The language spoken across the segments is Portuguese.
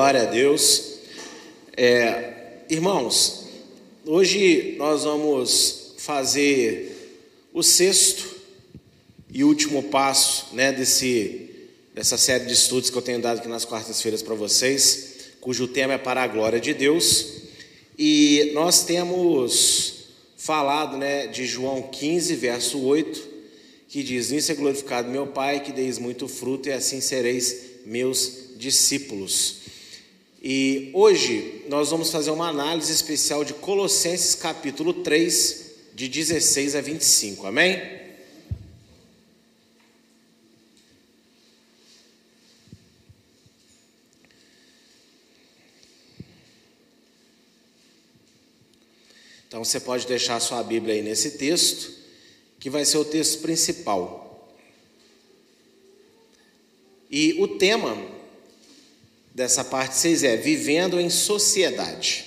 Glória a Deus. É, irmãos, hoje nós vamos fazer o sexto e último passo né, desse, dessa série de estudos que eu tenho dado aqui nas quartas-feiras para vocês, cujo tema é para a glória de Deus. E nós temos falado né, de João 15, verso 8, que diz: Nisso é glorificado meu Pai, que deis muito fruto, e assim sereis meus discípulos. E hoje nós vamos fazer uma análise especial de Colossenses capítulo 3, de 16 a 25. Amém? Então você pode deixar a sua Bíblia aí nesse texto, que vai ser o texto principal. E o tema dessa parte 6 é Vivendo em Sociedade.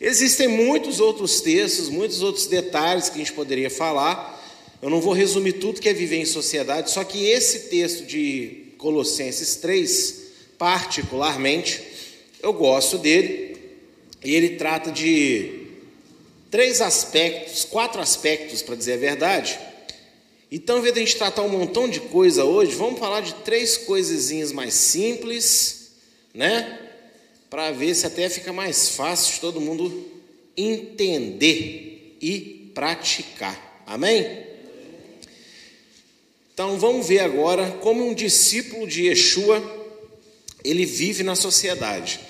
Existem muitos outros textos, muitos outros detalhes que a gente poderia falar. Eu não vou resumir tudo que é viver em sociedade, só que esse texto de Colossenses 3, particularmente, eu gosto dele, e ele trata de três aspectos, quatro aspectos, para dizer a verdade, então, ao invés de a gente tratar um montão de coisa hoje, vamos falar de três coisinhas mais simples, né? Para ver se até fica mais fácil de todo mundo entender e praticar. Amém? Então, vamos ver agora como um discípulo de Yeshua ele vive na sociedade.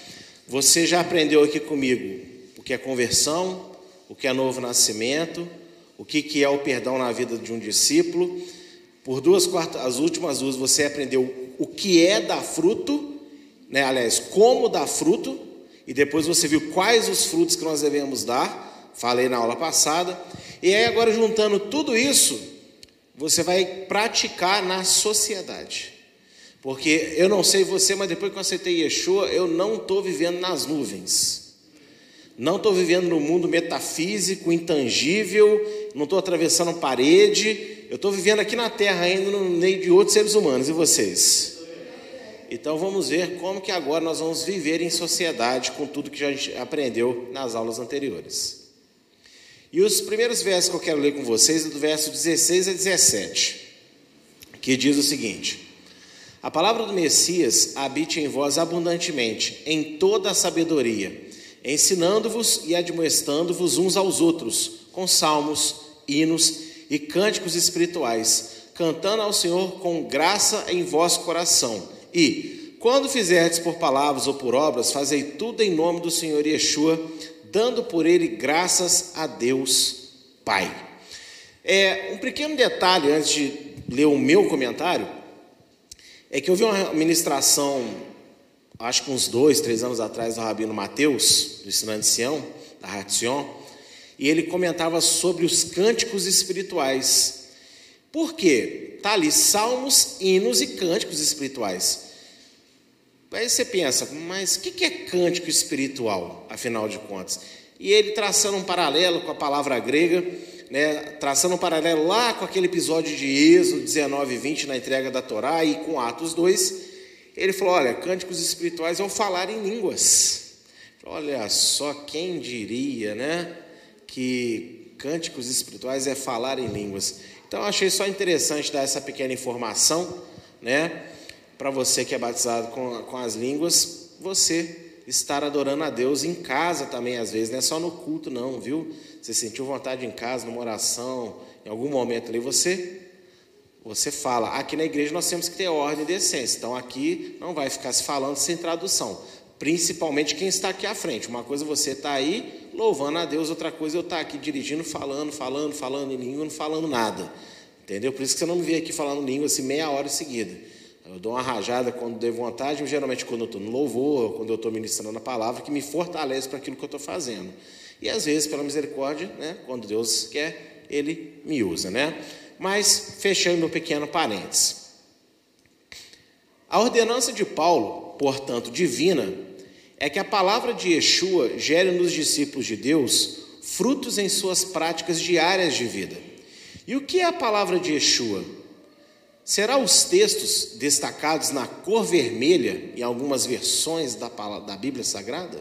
Você já aprendeu aqui comigo o que é conversão, o que é novo nascimento, o que, que é o perdão na vida de um discípulo. Por duas quartas, as últimas duas você aprendeu o que é dar fruto, né? aliás, como dar fruto, e depois você viu quais os frutos que nós devemos dar, falei na aula passada. E aí agora juntando tudo isso, você vai praticar na sociedade. Porque eu não sei você, mas depois que eu aceitei Yeshua, eu não estou vivendo nas nuvens. Não estou vivendo no mundo metafísico, intangível, não estou atravessando parede, eu estou vivendo aqui na Terra ainda no meio de outros seres humanos, e vocês? Então vamos ver como que agora nós vamos viver em sociedade com tudo que a gente aprendeu nas aulas anteriores. E os primeiros versos que eu quero ler com vocês é do verso 16 a 17, que diz o seguinte: A palavra do Messias habite em vós abundantemente, em toda a sabedoria ensinando-vos e admoestando-vos uns aos outros, com salmos, hinos e cânticos espirituais, cantando ao Senhor com graça em vosso coração. E, quando fizerdes por palavras ou por obras, fazei tudo em nome do Senhor Yeshua, dando por ele graças a Deus Pai. É, um pequeno detalhe antes de ler o meu comentário, é que eu vi uma ministração acho que uns dois, três anos atrás, do Rabino Mateus, do Ensinante Sião, da Ratzion, e ele comentava sobre os cânticos espirituais. Por quê? Está ali salmos, hinos e cânticos espirituais. Aí você pensa, mas o que é cântico espiritual, afinal de contas? E ele traçando um paralelo com a palavra grega, né, traçando um paralelo lá com aquele episódio de Êxodo 19 e 20 na entrega da Torá e com Atos 2, ele falou: olha, cânticos espirituais é o falar em línguas. Olha só, quem diria, né? Que cânticos espirituais é falar em línguas. Então, achei só interessante dar essa pequena informação, né? Para você que é batizado com, com as línguas, você estar adorando a Deus em casa também, às vezes, não é só no culto, não, viu? Você sentiu vontade em casa, numa oração, em algum momento ali, você você fala, aqui na igreja nós temos que ter ordem e decência, então aqui não vai ficar se falando sem tradução, principalmente quem está aqui à frente. Uma coisa é você está aí louvando a Deus, outra coisa é eu estar aqui dirigindo, falando, falando, falando em língua, não falando nada. Entendeu? Por isso que você não me vê aqui falando língua assim meia hora em seguida. Eu dou uma rajada quando dei vontade, geralmente quando eu estou no louvor, quando eu estou ministrando a palavra, que me fortalece para aquilo que eu estou fazendo. E às vezes, pela misericórdia, né, quando Deus quer, Ele me usa, né? Mas, fechando meu pequeno parênteses. A ordenança de Paulo, portanto divina, é que a palavra de Yeshua gere nos discípulos de Deus frutos em suas práticas diárias de vida. E o que é a palavra de Yeshua? Será os textos destacados na cor vermelha em algumas versões da, da Bíblia Sagrada?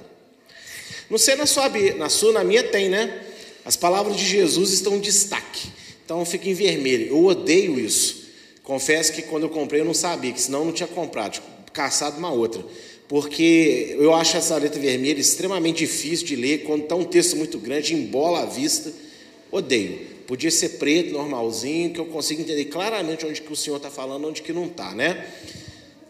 Não sei na sua, na sua, na minha tem, né? As palavras de Jesus estão em destaque, então fica em vermelho. Eu odeio isso. Confesso que quando eu comprei eu não sabia, que senão eu não tinha comprado, tipo, caçado uma outra. Porque eu acho essa letra vermelha extremamente difícil de ler, quando está um texto muito grande, embola a vista. Odeio. Podia ser preto, normalzinho, que eu consigo entender claramente onde que o Senhor está falando, onde que não está, né?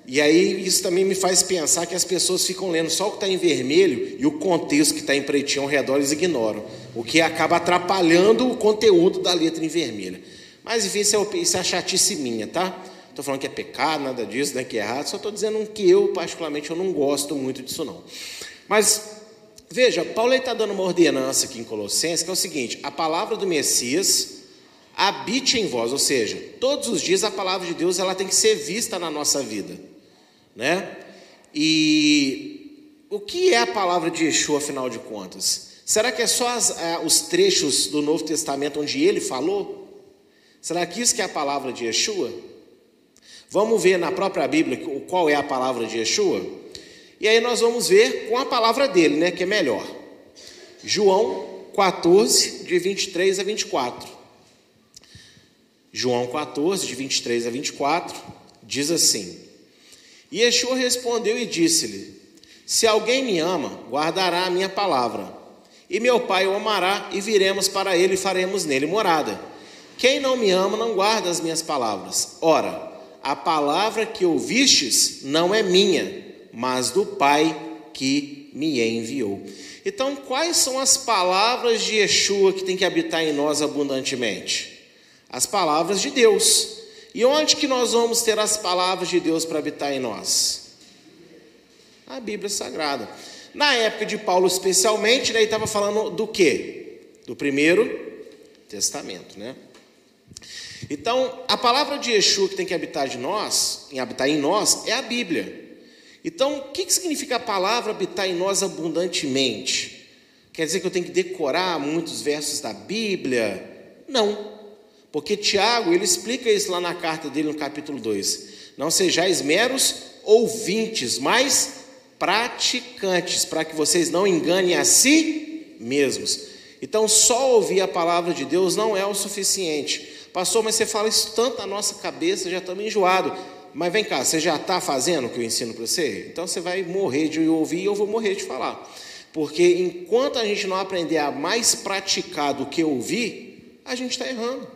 E aí isso também me faz pensar que as pessoas ficam lendo só o que está em vermelho e o contexto que está em pretinho ao redor eles ignoram, o que acaba atrapalhando o conteúdo da letra em vermelho. Mas enfim, isso é, isso é a chatice minha, tá? Estou falando que é pecado, nada disso, né, que é errado, só estou dizendo que eu, particularmente, eu não gosto muito disso não. Mas Veja, Paulo está dando uma ordenança aqui em Colossenses, que é o seguinte: a palavra do Messias habite em vós, ou seja, todos os dias a palavra de Deus ela tem que ser vista na nossa vida, né? E o que é a palavra de Yeshua, afinal de contas? Será que é só as, é, os trechos do Novo Testamento onde ele falou? Será que isso que é a palavra de Yeshua? Vamos ver na própria Bíblia qual é a palavra de Yeshua? E aí nós vamos ver com a palavra dele, né, que é melhor. João 14, de 23 a 24. João 14, de 23 a 24, diz assim: E Yeshua respondeu e disse-lhe: Se alguém me ama, guardará a minha palavra, e meu Pai o amará, e viremos para ele e faremos nele morada. Quem não me ama não guarda as minhas palavras. Ora, a palavra que ouvistes não é minha, mas do Pai que me enviou. Então, quais são as palavras de Yeshua que tem que habitar em nós abundantemente? As palavras de Deus. E onde que nós vamos ter as palavras de Deus para habitar em nós? A Bíblia Sagrada. Na época de Paulo, especialmente, ele estava falando do quê? Do primeiro testamento, né? Então, a palavra de Yeshua que tem que habitar de nós, em habitar em nós, é a Bíblia. Então, o que significa a palavra habitar em nós abundantemente? Quer dizer que eu tenho que decorar muitos versos da Bíblia? Não, porque Tiago, ele explica isso lá na carta dele no capítulo 2. Não sejais meros ouvintes, mas praticantes, para que vocês não enganem a si mesmos. Então, só ouvir a palavra de Deus não é o suficiente. Pastor, mas você fala isso tanto na nossa cabeça, já estamos enjoados. Mas vem cá, você já está fazendo o que eu ensino para você? Então você vai morrer de ouvir e eu vou morrer de falar. Porque enquanto a gente não aprender a mais praticar do que ouvir, a gente está errando.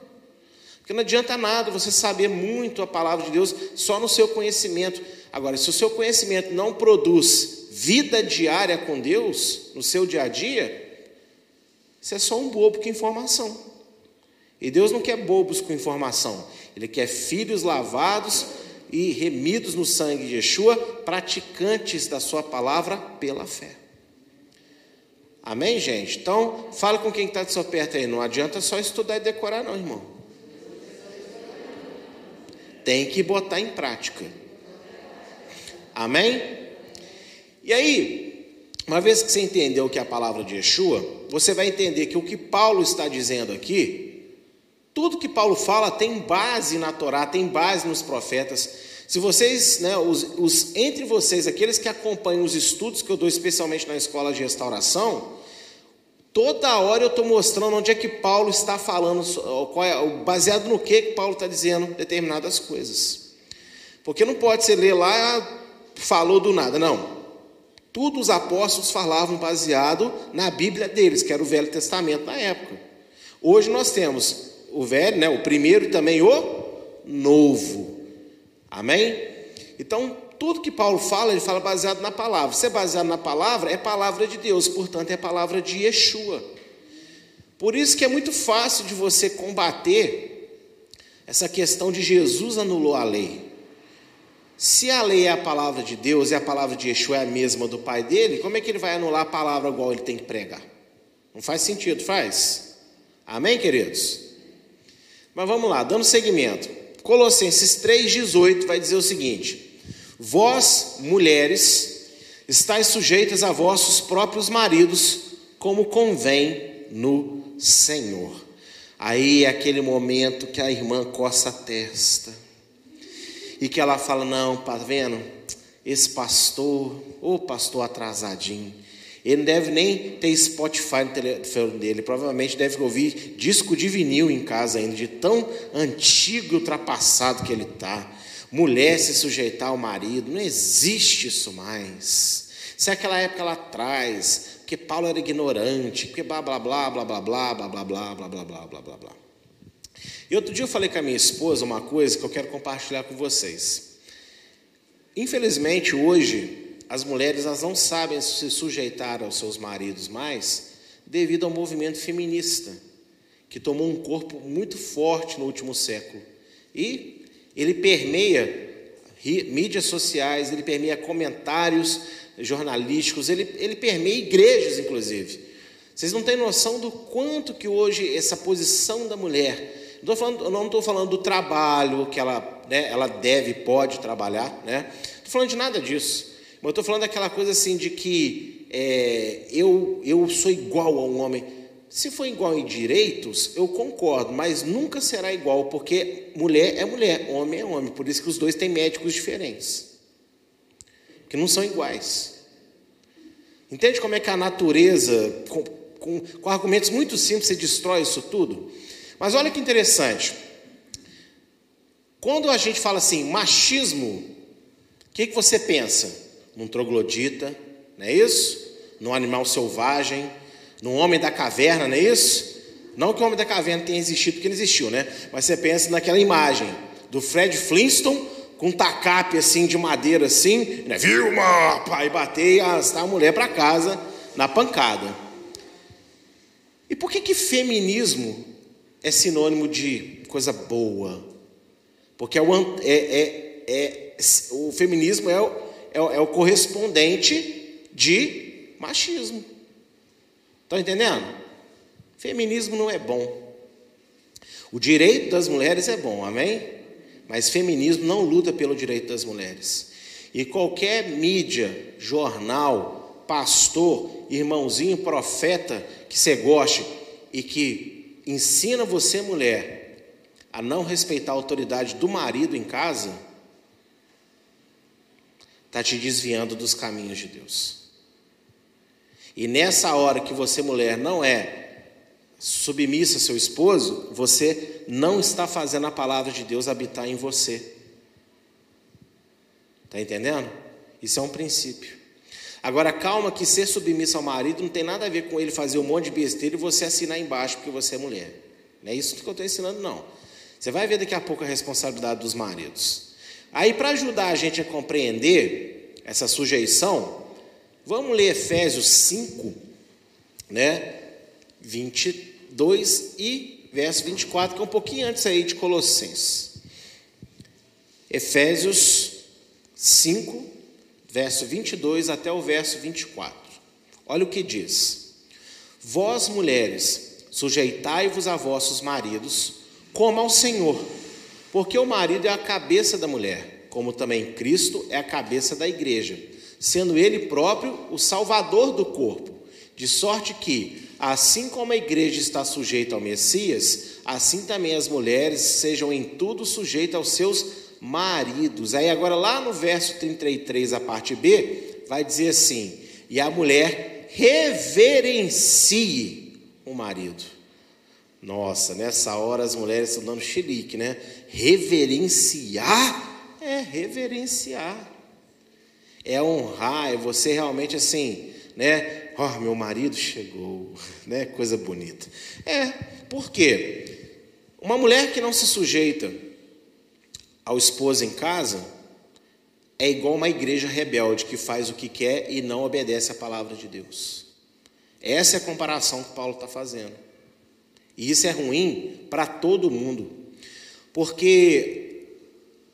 Porque não adianta nada você saber muito a palavra de Deus só no seu conhecimento. Agora, se o seu conhecimento não produz vida diária com Deus, no seu dia a dia, você é só um bobo com informação. E Deus não quer bobos com informação, Ele quer filhos lavados e remidos no sangue de Yeshua, praticantes da sua palavra pela fé. Amém, gente? Então, fala com quem está de seu perto aí. Não adianta só estudar e decorar, não, irmão. Tem que botar em prática. Amém? E aí, uma vez que você entendeu o que é a palavra de Yeshua, você vai entender que o que Paulo está dizendo aqui tudo que Paulo fala tem base na Torá, tem base nos profetas. Se vocês, né, os, os, entre vocês, aqueles que acompanham os estudos que eu dou especialmente na escola de restauração, toda hora eu estou mostrando onde é que Paulo está falando, é, baseado no que, que Paulo está dizendo determinadas coisas. Porque não pode ser ler lá, falou do nada, não. Tudo os apóstolos falavam baseado na Bíblia deles, que era o Velho Testamento na época. Hoje nós temos o velho, né, o primeiro e também o novo. Amém? Então, tudo que Paulo fala, ele fala baseado na palavra. Se é baseado na palavra, é palavra de Deus, portanto, é palavra de Yeshua. Por isso que é muito fácil de você combater essa questão de Jesus anulou a lei. Se a lei é a palavra de Deus e a palavra de Yeshua é a mesma do pai dele, como é que ele vai anular a palavra igual ele tem que pregar? Não faz sentido, faz? Amém, queridos? Mas vamos lá, dando seguimento. Colossenses 3,18 vai dizer o seguinte: Vós, mulheres, estáis sujeitas a vossos próprios maridos, como convém no Senhor. Aí é aquele momento que a irmã coça a testa. e que ela fala: Não, tá vendo? Esse pastor, ô pastor atrasadinho, ele não deve nem ter Spotify no telefone dele, provavelmente deve ouvir disco de vinil em casa ainda, de tão antigo e ultrapassado que ele está. Mulher se sujeitar ao marido, não existe isso mais. Se é aquela época lá atrás, porque Paulo era ignorante, porque blá blá blá blá blá blá blá blá blá blá blá blá blá blá blá. E outro dia eu falei com a minha esposa uma coisa que eu quero compartilhar com vocês. Infelizmente hoje as mulheres elas não sabem se sujeitar aos seus maridos mais devido ao movimento feminista que tomou um corpo muito forte no último século e ele permeia mídias sociais, ele permeia comentários jornalísticos, ele, ele permeia igrejas, inclusive. Vocês não têm noção do quanto que hoje essa posição da mulher. Não falando, eu não estou falando do trabalho que ela, né, ela deve, pode trabalhar, né? Estou falando de nada disso. Mas eu estou falando daquela coisa assim de que é, eu, eu sou igual a um homem. Se for igual em direitos, eu concordo, mas nunca será igual, porque mulher é mulher, homem é homem. Por isso que os dois têm médicos diferentes que não são iguais. Entende como é que a natureza, com, com, com argumentos muito simples, você destrói isso tudo? Mas olha que interessante. Quando a gente fala assim, machismo, o que, que você pensa? Num troglodita, não é isso? Num animal selvagem, num homem da caverna, não é isso? Não que o homem da caverna tenha existido, porque ele existiu, né? Mas você pensa naquela imagem do Fred Flintstone com um tacape assim de madeira assim, né? Vilma, pai, bater e arrastar a mulher para casa na pancada. E por que que feminismo é sinônimo de coisa boa? Porque é o, é, é, é o feminismo é o, é, é o correspondente de machismo. Estão entendendo? Feminismo não é bom. O direito das mulheres é bom, amém? Mas feminismo não luta pelo direito das mulheres. E qualquer mídia, jornal, pastor, irmãozinho, profeta que você goste e que ensina você, mulher, a não respeitar a autoridade do marido em casa, está te desviando dos caminhos de Deus. E nessa hora que você, mulher, não é submissa ao seu esposo, você não está fazendo a palavra de Deus habitar em você. Está entendendo? Isso é um princípio. Agora, calma que ser submissa ao marido não tem nada a ver com ele fazer um monte de besteira e você assinar embaixo porque você é mulher. Não é isso que eu estou ensinando, não. Você vai ver daqui a pouco a responsabilidade dos maridos. Aí, para ajudar a gente a compreender essa sujeição, vamos ler Efésios 5, né? 20, 2 e verso 24, que é um pouquinho antes aí de Colossenses. Efésios 5, verso 22 até o verso 24. Olha o que diz: Vós, mulheres, sujeitai-vos a vossos maridos, como ao Senhor, porque o marido é a cabeça da mulher, como também Cristo é a cabeça da igreja, sendo ele próprio o salvador do corpo, de sorte que Assim como a igreja está sujeita ao Messias, assim também as mulheres sejam em tudo sujeitas aos seus maridos. Aí agora lá no verso 33, a parte B, vai dizer assim: "E a mulher reverencie o marido". Nossa, nessa hora as mulheres estão dando xerique, né? Reverenciar é reverenciar. É honrar, é você realmente assim, né? oh, meu marido chegou, né? Coisa bonita. É, por quê? Uma mulher que não se sujeita ao esposo em casa é igual uma igreja rebelde que faz o que quer e não obedece à palavra de Deus. Essa é a comparação que Paulo está fazendo. E isso é ruim para todo mundo, porque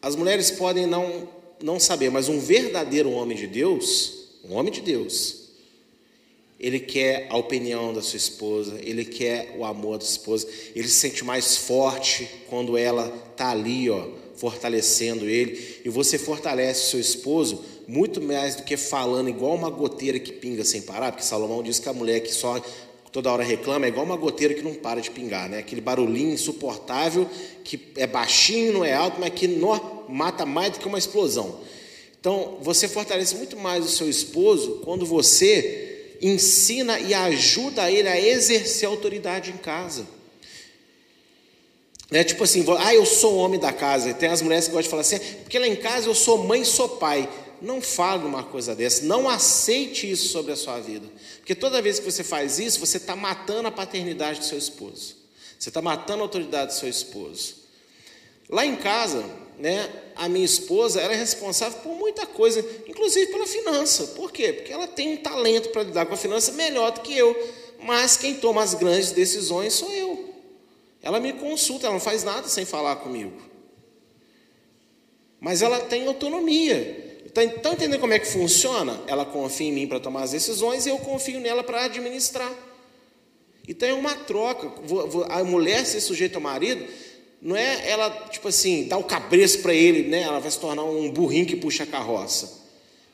as mulheres podem não, não saber, mas um verdadeiro homem de Deus, um homem de Deus, ele quer a opinião da sua esposa, ele quer o amor da esposa, ele se sente mais forte quando ela está ali, ó, fortalecendo ele. E você fortalece seu esposo muito mais do que falando igual uma goteira que pinga sem parar, porque Salomão diz que a mulher que só toda hora reclama é igual uma goteira que não para de pingar, né? Aquele barulhinho insuportável que é baixinho, não é alto, mas que mata mais do que uma explosão. Então, você fortalece muito mais o seu esposo quando você ensina e ajuda ele a exercer autoridade em casa. É tipo assim, ah, eu sou o homem da casa. Tem as mulheres que gostam de falar assim, porque lá em casa eu sou mãe e sou pai. Não fale uma coisa dessa, não aceite isso sobre a sua vida. Porque toda vez que você faz isso, você está matando a paternidade do seu esposo. Você está matando a autoridade do seu esposo. Lá em casa, né, a minha esposa era é responsável por muita coisa, inclusive pela finança. Por quê? Porque ela tem um talento para lidar com a finança melhor do que eu. Mas quem toma as grandes decisões sou eu. Ela me consulta, ela não faz nada sem falar comigo. Mas ela tem autonomia. Então, então entendendo como é que funciona? Ela confia em mim para tomar as decisões e eu confio nela para administrar. Então é uma troca. A mulher ser sujeita ao marido, não é ela, tipo assim, dar o cabreço para ele, né? Ela vai se tornar um burrinho que puxa a carroça.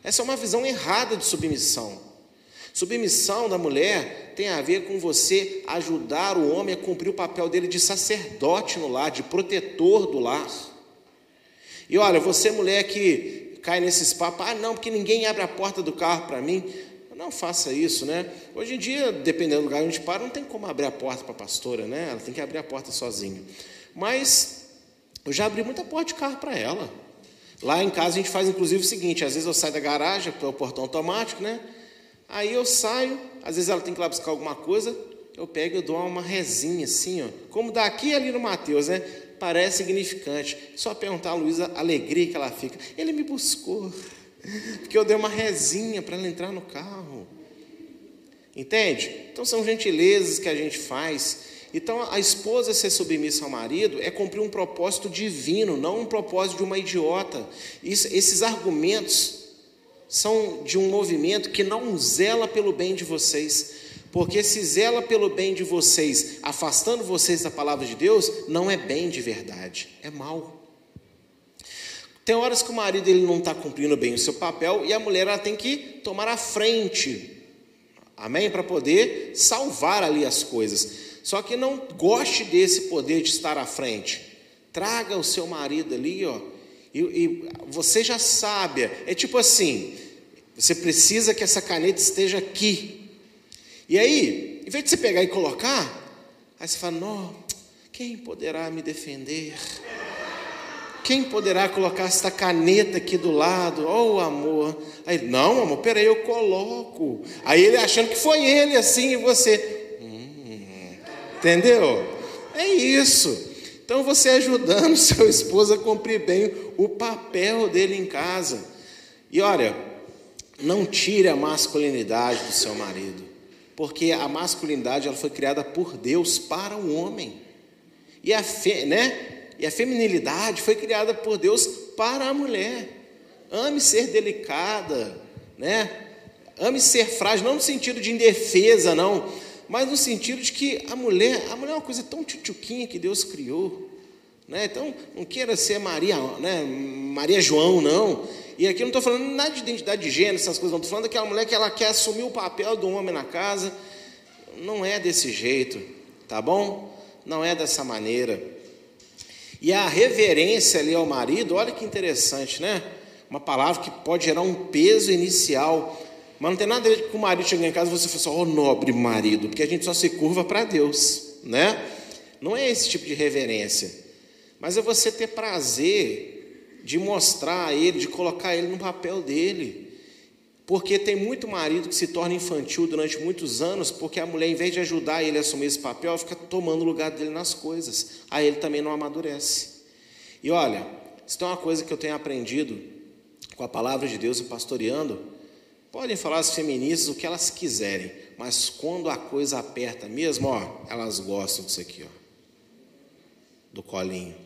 Essa é uma visão errada de submissão. Submissão da mulher tem a ver com você ajudar o homem a cumprir o papel dele de sacerdote no lar, de protetor do lar. E olha, você mulher que cai nesses papos, ah, não, porque ninguém abre a porta do carro para mim. Não faça isso, né? Hoje em dia, dependendo do lugar onde para, não tem como abrir a porta para a pastora, né? Ela tem que abrir a porta sozinha. Mas eu já abri muita porta de carro para ela. Lá em casa a gente faz inclusive o seguinte: às vezes eu saio da garagem, é o portão automático, né? Aí eu saio, às vezes ela tem que ir lá buscar alguma coisa, eu pego e dou uma resinha assim, ó. Como daqui ali no Mateus, né? Parece significante. Só perguntar a Luísa a alegria que ela fica. Ele me buscou. Porque eu dei uma resinha para ela entrar no carro. Entende? Então são gentilezas que a gente faz. Então a esposa ser submissa ao marido é cumprir um propósito divino, não um propósito de uma idiota. Isso, esses argumentos são de um movimento que não zela pelo bem de vocês. Porque se zela pelo bem de vocês, afastando vocês da palavra de Deus, não é bem de verdade, é mal. Tem horas que o marido ele não está cumprindo bem o seu papel e a mulher ela tem que tomar a frente, amém? Para poder salvar ali as coisas. Só que não goste desse poder de estar à frente. Traga o seu marido ali, ó. E, e você já sabe, é tipo assim: você precisa que essa caneta esteja aqui. E aí, em vez de você pegar e colocar, aí você fala: não, quem poderá me defender? Quem poderá colocar esta caneta aqui do lado? Oh, amor. Aí, não, amor, peraí, eu coloco. Aí ele achando que foi ele assim e você. Hum, entendeu? É isso. Então você ajudando seu esposo a cumprir bem o papel dele em casa. E olha, não tire a masculinidade do seu marido, porque a masculinidade ela foi criada por Deus para o homem. E a, fe, né? E a feminilidade foi criada por Deus para a mulher. Ame ser delicada, né? Ame ser frágil, não no sentido de indefesa, não, mas no sentido de que a mulher, a mulher é uma coisa tão tchutchuquinha que Deus criou. Né? Então, não queira ser Maria, né? Maria João, não. E aqui eu não estou falando nada de identidade de gênero, essas coisas, não. Estou falando daquela mulher que ela quer assumir o papel do homem na casa. Não é desse jeito, tá bom? Não é dessa maneira. E a reverência ali ao marido, olha que interessante, né? Uma palavra que pode gerar um peso inicial. Mas não tem nada a ver com o marido chegar em casa e você falar assim, oh, nobre marido, porque a gente só se curva para Deus, né? Não é esse tipo de reverência. Mas é você ter prazer de mostrar a ele, de colocar ele no papel dele. Porque tem muito marido que se torna infantil durante muitos anos, porque a mulher, em vez de ajudar ele a assumir esse papel, fica tomando o lugar dele nas coisas. Aí ele também não amadurece. E olha, isso é uma coisa que eu tenho aprendido com a palavra de Deus e pastoreando. Podem falar as feministas o que elas quiserem, mas quando a coisa aperta mesmo, ó, elas gostam disso aqui, ó, do colinho.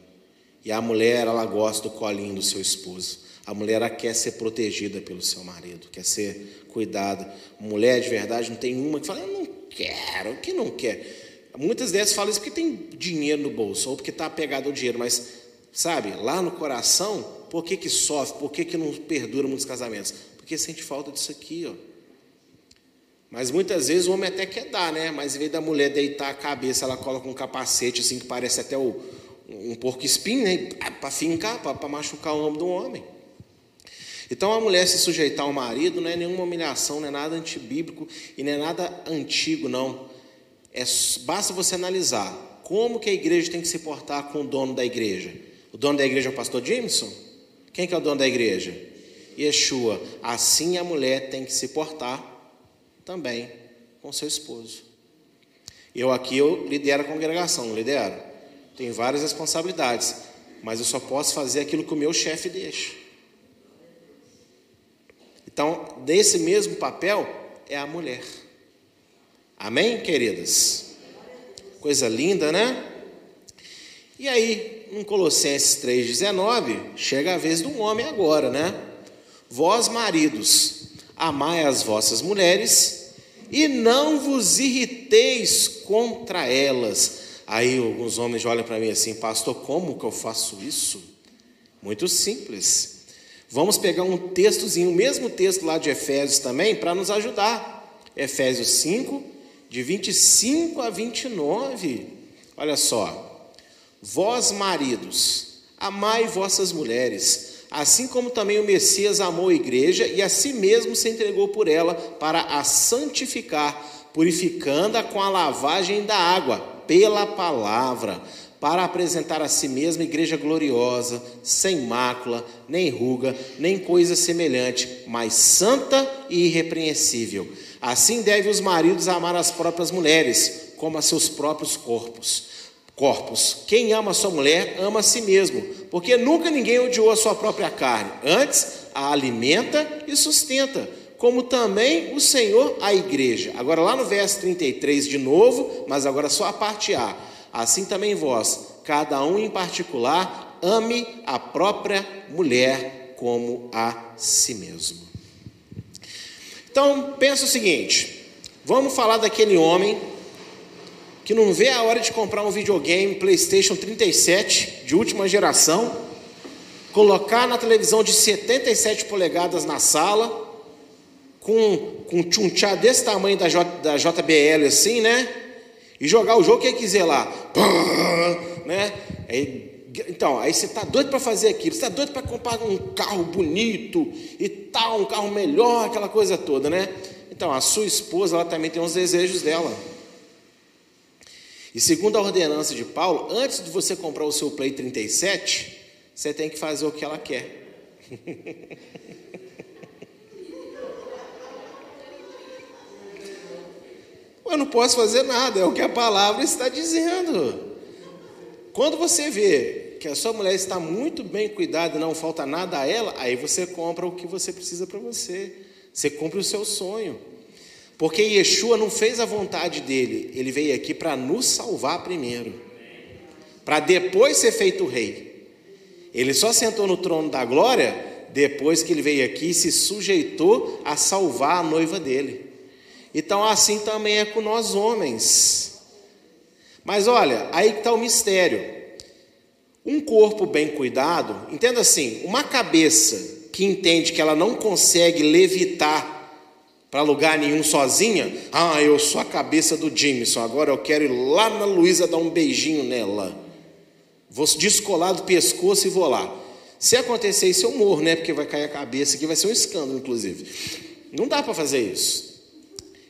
E a mulher, ela gosta do colinho do seu esposo. A mulher ela quer ser protegida pelo seu marido, quer ser cuidada. Mulher de verdade não tem uma que fala, eu não quero, que não quer? Muitas vezes falam isso porque tem dinheiro no bolso, ou porque está apegado ao dinheiro, mas, sabe, lá no coração, por que, que sofre, por que, que não perdura muitos casamentos? Porque sente falta disso aqui, ó. Mas muitas vezes o homem até quer dar, né? Mas em vez da mulher deitar a cabeça, ela coloca um capacete assim que parece até o, um porco espinho, né? para fincar, para machucar o ombro do homem. Então a mulher se sujeitar ao marido não é nenhuma humilhação, não é nada antibíblico e não é nada antigo, não. É, basta você analisar como que a igreja tem que se portar com o dono da igreja. O dono da igreja é o pastor Jameson? Quem que é o dono da igreja? Yeshua. Assim a mulher tem que se portar também com seu esposo. Eu aqui eu lidero a congregação, não lidero. Tenho várias responsabilidades, mas eu só posso fazer aquilo que o meu chefe deixa. Então, desse mesmo papel é a mulher. Amém, queridas? Coisa linda, né? E aí, em Colossenses 3,19, chega a vez do homem agora, né? Vós, maridos, amai as vossas mulheres e não vos irriteis contra elas. Aí alguns homens olham para mim assim, pastor, como que eu faço isso? Muito simples. Vamos pegar um textozinho, o mesmo texto lá de Efésios também, para nos ajudar. Efésios 5, de 25 a 29. Olha só. Vós, maridos, amai vossas mulheres, assim como também o Messias amou a igreja e a si mesmo se entregou por ela para a santificar, purificando-a com a lavagem da água, pela palavra para apresentar a si mesma igreja gloriosa, sem mácula, nem ruga, nem coisa semelhante, mas santa e irrepreensível. Assim devem os maridos amar as próprias mulheres, como a seus próprios corpos. Corpos. Quem ama sua mulher, ama a si mesmo, porque nunca ninguém odiou a sua própria carne. Antes, a alimenta e sustenta, como também o Senhor a igreja. Agora, lá no verso 33 de novo, mas agora só a parte A assim também vós, cada um em particular, ame a própria mulher como a si mesmo. Então, pensa o seguinte: vamos falar daquele homem que não vê a hora de comprar um videogame PlayStation 37 de última geração, colocar na televisão de 77 polegadas na sala, com, com um tchunchá desse tamanho da, J, da JBL assim, né? e jogar o jogo que ele quiser lá. Né? Aí, então, aí você está doido para fazer aquilo, você está doido para comprar um carro bonito e tal, um carro melhor, aquela coisa toda, né? Então, a sua esposa, ela também tem uns desejos dela. E segundo a ordenança de Paulo, antes de você comprar o seu Play 37, você tem que fazer o que ela quer. Eu não posso fazer nada, é o que a palavra está dizendo. Quando você vê que a sua mulher está muito bem cuidada e não falta nada a ela, aí você compra o que você precisa para você. Você cumpre o seu sonho. Porque Yeshua não fez a vontade dele, ele veio aqui para nos salvar primeiro, para depois ser feito rei. Ele só sentou no trono da glória depois que ele veio aqui e se sujeitou a salvar a noiva dele. Então, assim também é com nós homens. Mas olha, aí está o mistério. Um corpo bem cuidado, entenda assim: uma cabeça que entende que ela não consegue levitar para lugar nenhum sozinha, ah, eu sou a cabeça do Jameson, agora eu quero ir lá na Luísa dar um beijinho nela. Vou descolar do pescoço e vou lá. Se acontecer isso, eu morro, né? Porque vai cair a cabeça aqui, vai ser um escândalo, inclusive. Não dá para fazer isso.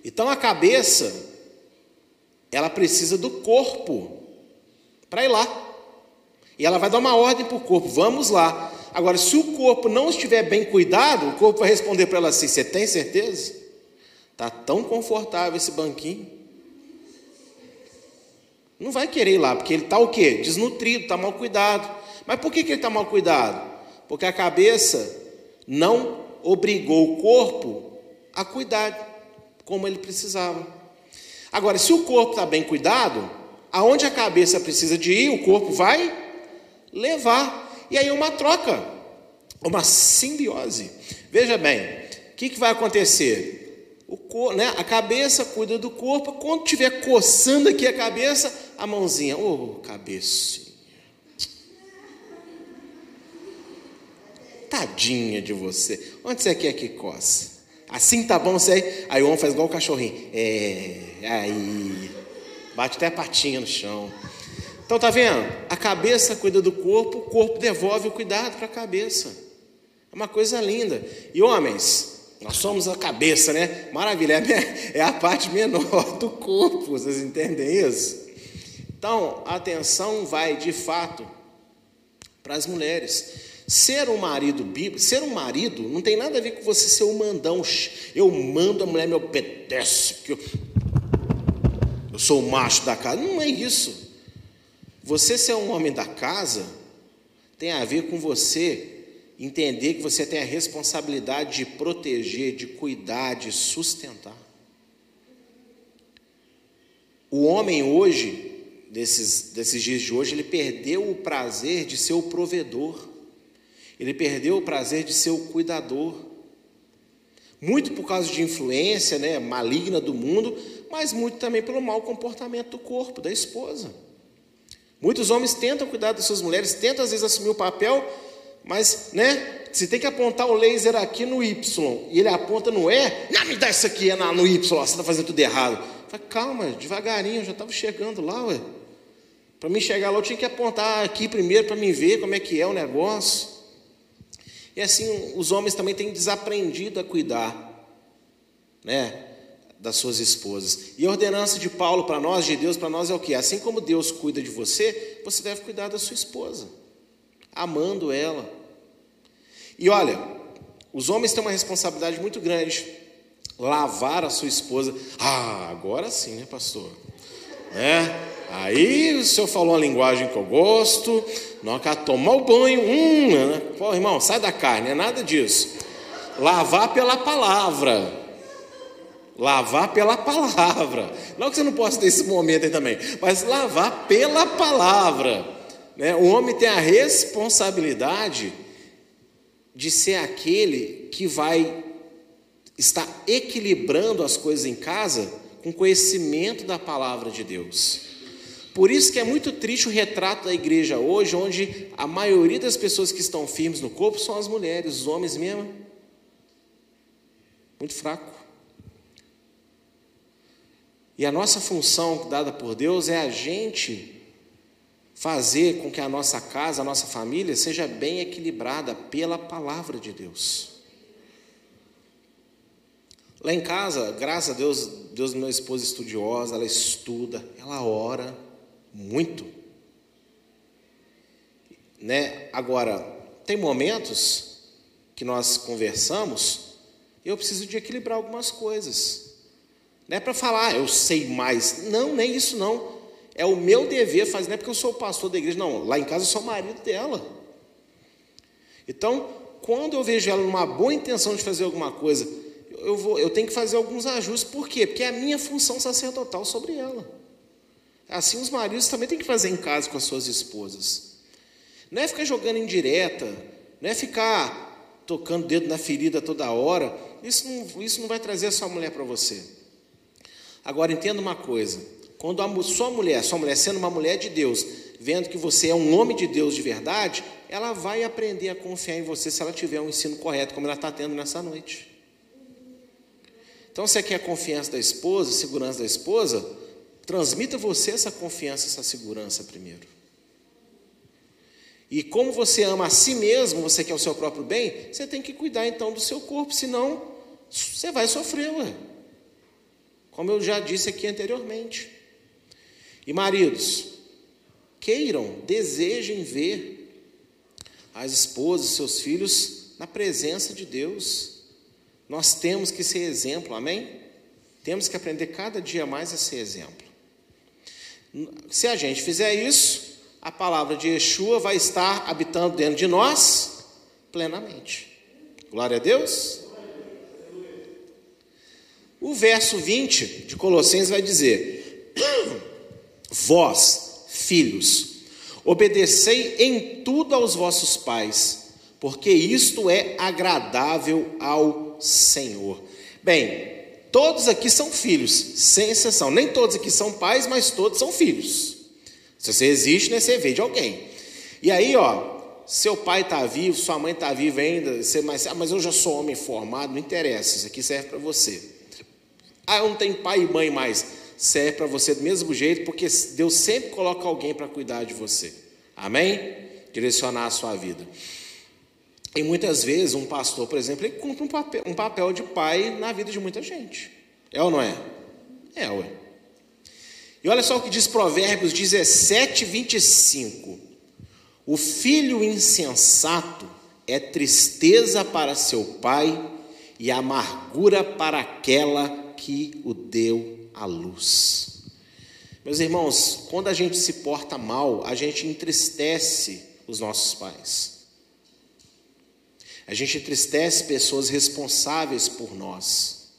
Então a cabeça, ela precisa do corpo para ir lá. E ela vai dar uma ordem para o corpo: vamos lá. Agora, se o corpo não estiver bem cuidado, o corpo vai responder para ela assim: você tem certeza? Está tão confortável esse banquinho. Não vai querer ir lá, porque ele está o quê? Desnutrido, está mal cuidado. Mas por que, que ele está mal cuidado? Porque a cabeça não obrigou o corpo a cuidar como ele precisava. Agora, se o corpo está bem cuidado, aonde a cabeça precisa de ir, o corpo vai levar. E aí uma troca, uma simbiose. Veja bem, o que, que vai acontecer? Cor, né, a cabeça cuida do corpo, quando estiver coçando aqui a cabeça, a mãozinha, ô oh, cabecinha. Tadinha de você. Onde você quer que coce? Assim tá bom, sei. Aí o homem faz igual o cachorrinho. É, aí. Bate até a patinha no chão. Então tá vendo? A cabeça cuida do corpo, o corpo devolve o cuidado para a cabeça. É uma coisa linda. E homens, nós somos a cabeça, né? Maravilha, é a parte menor do corpo, vocês entendem isso? Então, a atenção vai de fato para as mulheres. Ser um marido bíblico, ser um marido não tem nada a ver com você ser um mandão. Eu mando, a mulher me obedece, porque eu, eu sou o macho da casa. Não é isso. Você ser um homem da casa tem a ver com você entender que você tem a responsabilidade de proteger, de cuidar, de sustentar. O homem hoje, desses, desses dias de hoje, ele perdeu o prazer de ser o provedor, ele perdeu o prazer de ser o cuidador. Muito por causa de influência né, maligna do mundo, mas muito também pelo mau comportamento do corpo, da esposa. Muitos homens tentam cuidar das suas mulheres, tentam às vezes assumir o papel mas, né? Se tem que apontar o laser aqui no Y e ele aponta no E, não, me dá isso aqui é no Y, você está fazendo tudo errado. Calma, devagarinho, eu já estava chegando lá. Para mim chegar lá, eu tinha que apontar aqui primeiro para me ver como é que é o negócio. E assim, os homens também têm desaprendido a cuidar, né? Das suas esposas. E a ordenança de Paulo para nós, de Deus para nós, é o que? Assim como Deus cuida de você, você deve cuidar da sua esposa, amando ela, e olha, os homens têm uma responsabilidade muito grande. Lavar a sua esposa. Ah, agora sim, né, pastor? Né? Aí o senhor falou a linguagem que eu gosto. Não quer tomar o banho. Hum, né? Pô, irmão, sai da carne, é nada disso. Lavar pela palavra. Lavar pela palavra. Não que você não possa ter esse momento aí também, mas lavar pela palavra. Né? O homem tem a responsabilidade de ser aquele que vai estar equilibrando as coisas em casa com conhecimento da palavra de Deus. Por isso que é muito triste o retrato da igreja hoje, onde a maioria das pessoas que estão firmes no corpo são as mulheres, os homens mesmo. Muito fraco. E a nossa função dada por Deus é a gente fazer com que a nossa casa, a nossa família seja bem equilibrada pela palavra de Deus. Lá em casa, graças a Deus, Deus minha esposa é estudiosa, ela estuda, ela ora muito. Né? Agora, tem momentos que nós conversamos, e eu preciso de equilibrar algumas coisas. Não é para falar, ah, eu sei mais. Não, nem isso não. É o meu dever fazer, não é porque eu sou pastor da igreja, não. Lá em casa eu sou marido dela. Então, quando eu vejo ela numa boa intenção de fazer alguma coisa, eu, vou, eu tenho que fazer alguns ajustes. Por quê? Porque é a minha função sacerdotal sobre ela. Assim os maridos também têm que fazer em casa com as suas esposas. Não é ficar jogando indireta, não é ficar tocando o dedo na ferida toda hora. Isso não, isso não vai trazer a sua mulher para você. Agora entenda uma coisa: quando a sua mulher, sua mulher sendo uma mulher de Deus, vendo que você é um homem de Deus de verdade, ela vai aprender a confiar em você se ela tiver um ensino correto, como ela está tendo nessa noite. Então, você quer a confiança da esposa, segurança da esposa, transmita você essa confiança, essa segurança primeiro. E como você ama a si mesmo, você quer o seu próprio bem, você tem que cuidar então do seu corpo, senão você vai sofrer, ué. Como eu já disse aqui anteriormente. E maridos, queiram, desejem ver as esposas, seus filhos na presença de Deus. Nós temos que ser exemplo, amém? Temos que aprender cada dia mais a ser exemplo. Se a gente fizer isso, a palavra de Yeshua vai estar habitando dentro de nós plenamente. Glória a Deus. O verso 20 de Colossenses vai dizer: Vós, filhos, obedecei em tudo aos vossos pais, porque isto é agradável ao Senhor. Bem, todos aqui são filhos, sem exceção. Nem todos aqui são pais, mas todos são filhos. Se você existe, né, você veio de alguém. E aí, ó, seu pai está vivo, sua mãe está viva ainda, você, mas, ah, mas eu já sou homem formado, não interessa, isso aqui serve para você. Ah, eu não tenho pai e mãe mais serve para você do mesmo jeito, porque Deus sempre coloca alguém para cuidar de você. Amém? Direcionar a sua vida. E muitas vezes um pastor, por exemplo, ele cumpre um papel, um papel de pai na vida de muita gente. É ou não é? É, ué. E olha só o que diz Provérbios 17, 25. O filho insensato é tristeza para seu pai e amargura para aquela que o deu à luz. Meus irmãos, quando a gente se porta mal, a gente entristece os nossos pais. A gente entristece pessoas responsáveis por nós.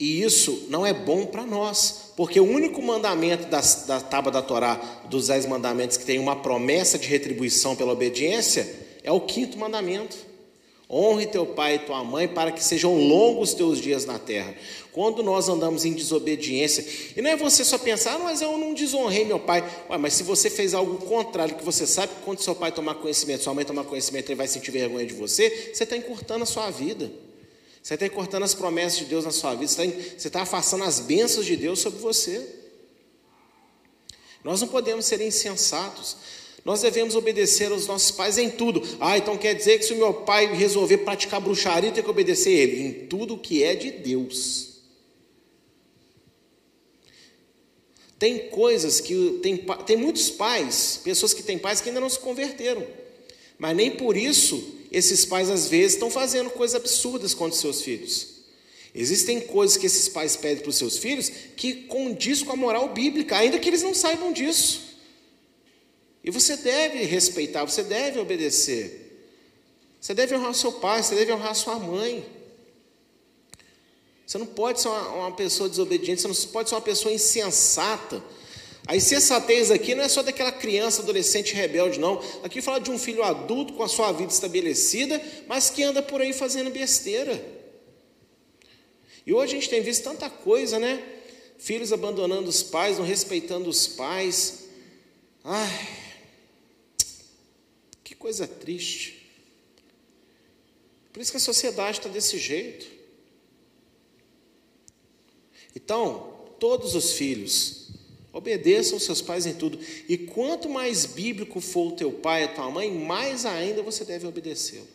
E isso não é bom para nós, porque o único mandamento da, da tábua da Torá, dos dez mandamentos, que tem uma promessa de retribuição pela obediência, é o quinto mandamento. Honre teu pai e tua mãe para que sejam longos teus dias na terra. Quando nós andamos em desobediência, e não é você só pensar, ah, mas eu não desonrei meu pai. Ué, mas se você fez algo contrário, que você sabe que quando seu pai tomar conhecimento, sua mãe tomar conhecimento, ele vai sentir vergonha de você, você está encurtando a sua vida. Você está encurtando as promessas de Deus na sua vida, você está, está afastando as bênçãos de Deus sobre você. Nós não podemos ser insensatos. Nós devemos obedecer aos nossos pais em tudo. Ah, então quer dizer que se o meu pai resolver praticar bruxaria, tenho que obedecer ele em tudo que é de Deus. Tem coisas que tem, tem muitos pais, pessoas que têm pais que ainda não se converteram, mas nem por isso esses pais às vezes estão fazendo coisas absurdas contra os seus filhos. Existem coisas que esses pais pedem para os seus filhos que condiz com a moral bíblica, ainda que eles não saibam disso. E você deve respeitar, você deve obedecer. Você deve honrar seu pai, você deve honrar sua mãe. Você não pode ser uma, uma pessoa desobediente, você não pode ser uma pessoa insensata. A insensatez aqui não é só daquela criança, adolescente rebelde, não. Aqui fala de um filho adulto com a sua vida estabelecida, mas que anda por aí fazendo besteira. E hoje a gente tem visto tanta coisa, né? Filhos abandonando os pais, não respeitando os pais. Ai, coisa triste. Por isso que a sociedade está desse jeito. Então, todos os filhos, obedeçam seus pais em tudo. E quanto mais bíblico for o teu pai e a tua mãe, mais ainda você deve obedecê-lo.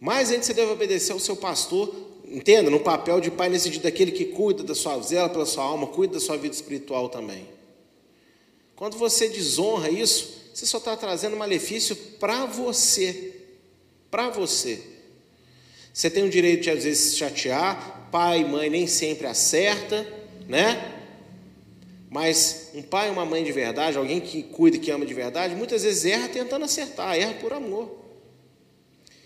Mais ainda você deve obedecer ao seu pastor, entenda, no papel de pai nesse sentido daquele que cuida da sua zela pela sua alma, cuida da sua vida espiritual também. Quando você desonra isso, você só está trazendo malefício para você. Para você. Você tem o direito de às vezes se chatear, pai e mãe nem sempre acerta, né? Mas um pai e uma mãe de verdade, alguém que cuida que ama de verdade, muitas vezes erra tentando acertar, erra por amor.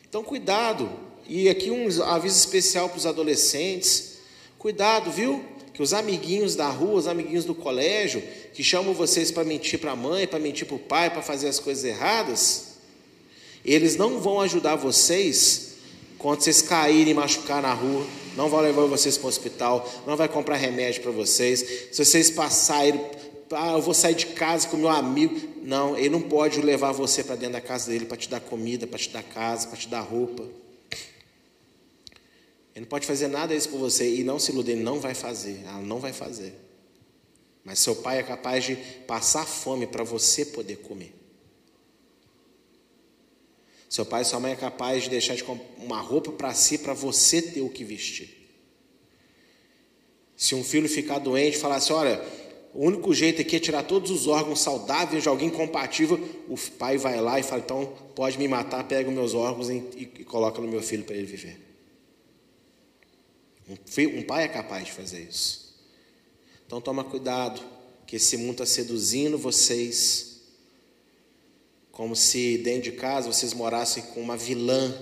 Então, cuidado. E aqui um aviso especial para os adolescentes: cuidado, viu? Que os amiguinhos da rua, os amiguinhos do colégio, que chamam vocês para mentir para a mãe, para mentir para o pai, para fazer as coisas erradas, eles não vão ajudar vocês quando vocês caírem e machucar na rua, não vão levar vocês para o hospital, não vai comprar remédio para vocês. Se vocês passarem, ah, eu vou sair de casa com meu amigo, não, ele não pode levar você para dentro da casa dele para te dar comida, para te dar casa, para te dar roupa. Ele não pode fazer nada isso por você e não se iludir, ele não vai fazer, ela não vai fazer. Mas seu pai é capaz de passar fome para você poder comer. Seu pai e sua mãe é capaz de deixar de uma roupa para si para você ter o que vestir. Se um filho ficar doente e falar assim, olha, o único jeito aqui é tirar todos os órgãos saudáveis de alguém compatível, o pai vai lá e fala, então pode me matar, pega os meus órgãos e, e, e coloca no meu filho para ele viver. Um pai é capaz de fazer isso. Então toma cuidado, que esse mundo está seduzindo vocês, como se dentro de casa vocês morassem com uma vilã,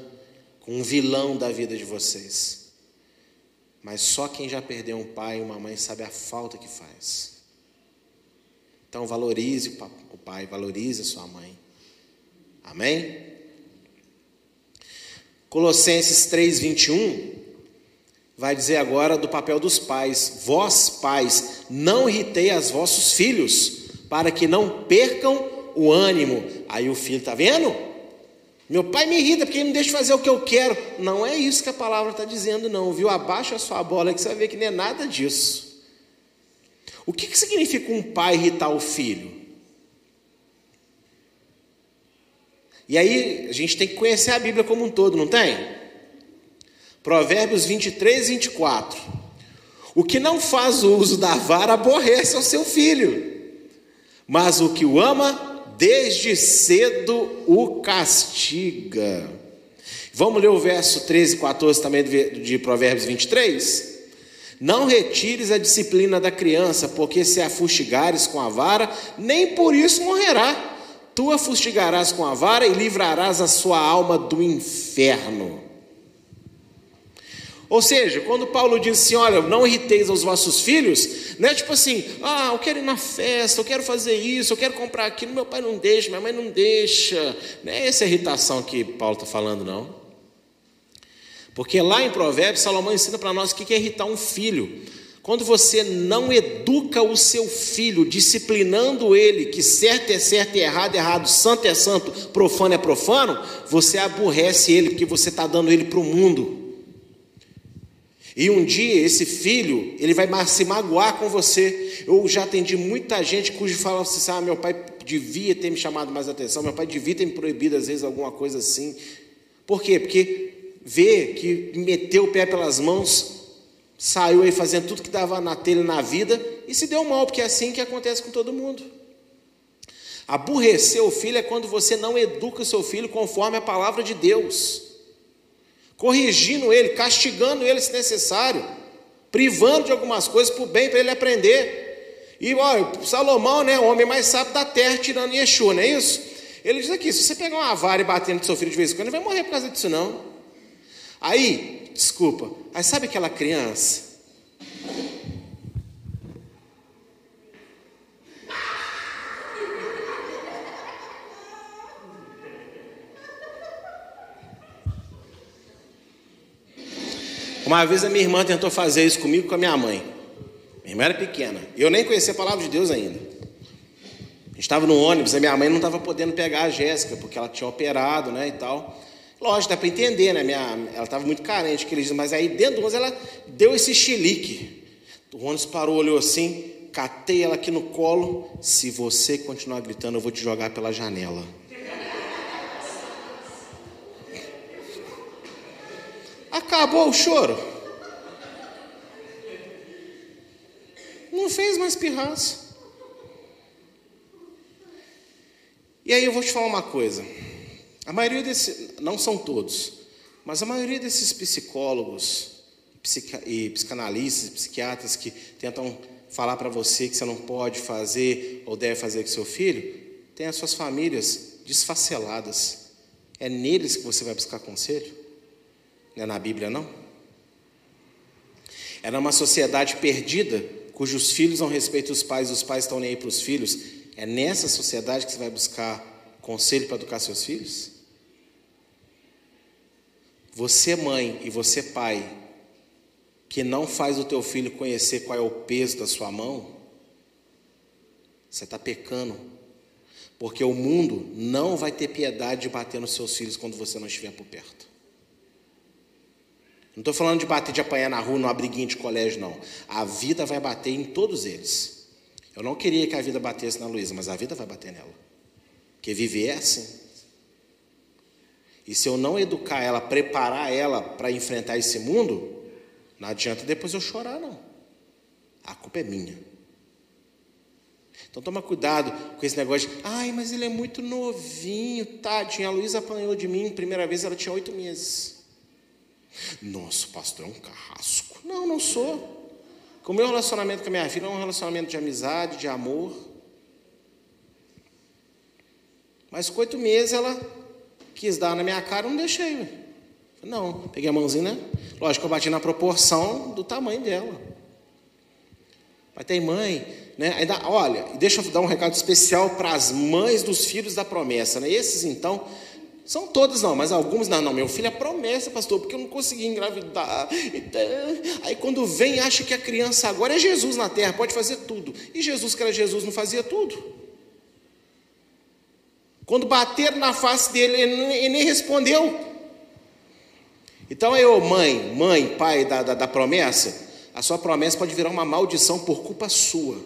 com um vilão da vida de vocês. Mas só quem já perdeu um pai e uma mãe sabe a falta que faz. Então valorize o pai, valorize a sua mãe. Amém? Colossenses 3, 21 vai dizer agora do papel dos pais: Vós, pais, não irritei as vossos filhos, para que não percam o ânimo. Aí o filho, está vendo? Meu pai me irrita porque ele não deixa fazer o que eu quero. Não é isso que a palavra está dizendo, não, viu? Abaixa a sua bola que você vai ver que não é nada disso. O que, que significa um pai irritar o filho? E aí a gente tem que conhecer a Bíblia como um todo, não tem? Provérbios 23 e 24. O que não faz uso da vara aborrece ao seu filho, mas o que o ama, desde cedo o castiga. Vamos ler o verso 13 e 14 também de Provérbios 23? Não retires a disciplina da criança, porque se a fustigares com a vara, nem por isso morrerá. Tu a fustigarás com a vara e livrarás a sua alma do inferno. Ou seja, quando Paulo diz assim: Olha, não irriteis aos vossos filhos, não é tipo assim, ah, eu quero ir na festa, eu quero fazer isso, eu quero comprar aquilo, meu pai não deixa, minha mãe não deixa. Não é essa irritação que Paulo está falando, não. Porque lá em Provérbios, Salomão ensina para nós o que é irritar um filho. Quando você não educa o seu filho, disciplinando ele, que certo é certo e errado é errado, santo é santo, profano é profano, você aborrece ele, porque você está dando ele para o mundo. E um dia esse filho, ele vai se magoar com você. Eu já atendi muita gente cujo fala assim: ah, meu pai devia ter me chamado mais atenção, meu pai devia ter me proibido às vezes alguma coisa assim. Por quê? Porque vê que meteu o pé pelas mãos, saiu aí fazendo tudo que dava na telha na vida e se deu mal, porque é assim que acontece com todo mundo. Aborrecer o filho é quando você não educa o seu filho conforme a palavra de Deus, corrigindo ele, castigando ele se necessário, privando de algumas coisas para o bem para ele aprender. E olha, Salomão, né, o homem mais sábio da terra, tirando Yeshua, não é isso? Ele diz aqui: se você pegar uma vara e bater no seu filho de vez em quando, ele vai morrer por causa disso, não. Aí, desculpa, aí sabe aquela criança? Uma vez a minha irmã tentou fazer isso comigo com a minha mãe. Minha irmã era pequena. Eu nem conhecia a palavra de Deus ainda. Estava no ônibus, a minha mãe não estava podendo pegar a Jéssica, porque ela tinha operado, né, e tal. Lógico, dá para entender, né? Minha, ela estava muito carente, que mas aí dentro do ônibus ela deu esse chilique. O ônibus parou, olhou assim, catei ela aqui no colo. Se você continuar gritando, eu vou te jogar pela janela. Acabou o choro. Não fez mais pirraça. E aí eu vou te falar uma coisa. A maioria desses, não são todos, mas a maioria desses psicólogos e psicanalistas, psiquiatras que tentam falar para você que você não pode fazer ou deve fazer com seu filho, tem as suas famílias desfaceladas. É neles que você vai buscar conselho? Não é na Bíblia, não? É numa sociedade perdida, cujos filhos não respeitam os pais, os pais estão nem aí para os filhos. É nessa sociedade que você vai buscar conselho para educar seus filhos? Você, mãe, e você, pai, que não faz o teu filho conhecer qual é o peso da sua mão, você está pecando. Porque o mundo não vai ter piedade de bater nos seus filhos quando você não estiver por perto. Não estou falando de bater, de apanhar na rua, numa briguinha de colégio, não. A vida vai bater em todos eles. Eu não queria que a vida batesse na Luísa, mas a vida vai bater nela. Porque viver é assim. E se eu não educar ela, preparar ela para enfrentar esse mundo, não adianta depois eu chorar, não. A culpa é minha. Então toma cuidado com esse negócio de, ai, mas ele é muito novinho, tadinho. A Luísa apanhou de mim, primeira vez ela tinha oito meses. Nossa, o pastor é um carrasco. Não, não sou. O meu relacionamento com a minha filha é um relacionamento de amizade, de amor. Mas com oito meses ela quis dar na minha cara, eu não deixei. Não, peguei a mãozinha, né? Lógico que eu bati na proporção do tamanho dela. Mas tem mãe, né? Ainda, olha, deixa eu dar um recado especial para as mães dos filhos da promessa, né? Esses então são todos não, mas alguns não, não, meu filho é promessa, pastor, porque eu não consegui engravidar. Então, aí quando vem, acha que a criança agora é Jesus na terra, pode fazer tudo. E Jesus, que era Jesus, não fazia tudo. Quando bateram na face dele, ele nem respondeu. Então eu, mãe, mãe, pai da, da, da promessa, a sua promessa pode virar uma maldição por culpa sua,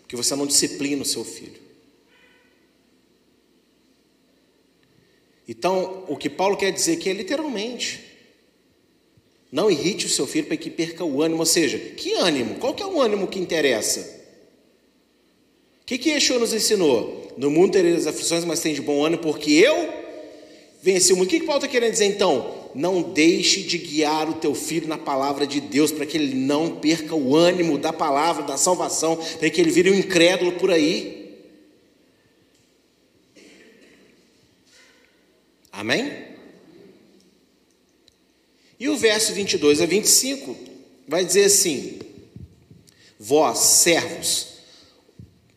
porque você não disciplina o seu filho. Então, o que Paulo quer dizer aqui é literalmente. Não irrite o seu filho para que perca o ânimo. Ou seja, que ânimo? Qual que é o ânimo que interessa? O que, que Yeshua nos ensinou? No mundo tereis aflições, mas tem de bom ânimo, porque eu venci o mundo. O que, que Paulo está querendo dizer então? Não deixe de guiar o teu filho na palavra de Deus, para que ele não perca o ânimo da palavra, da salvação, para que ele vire um incrédulo por aí. Amém? E o verso 22 a 25 vai dizer assim: Vós, servos,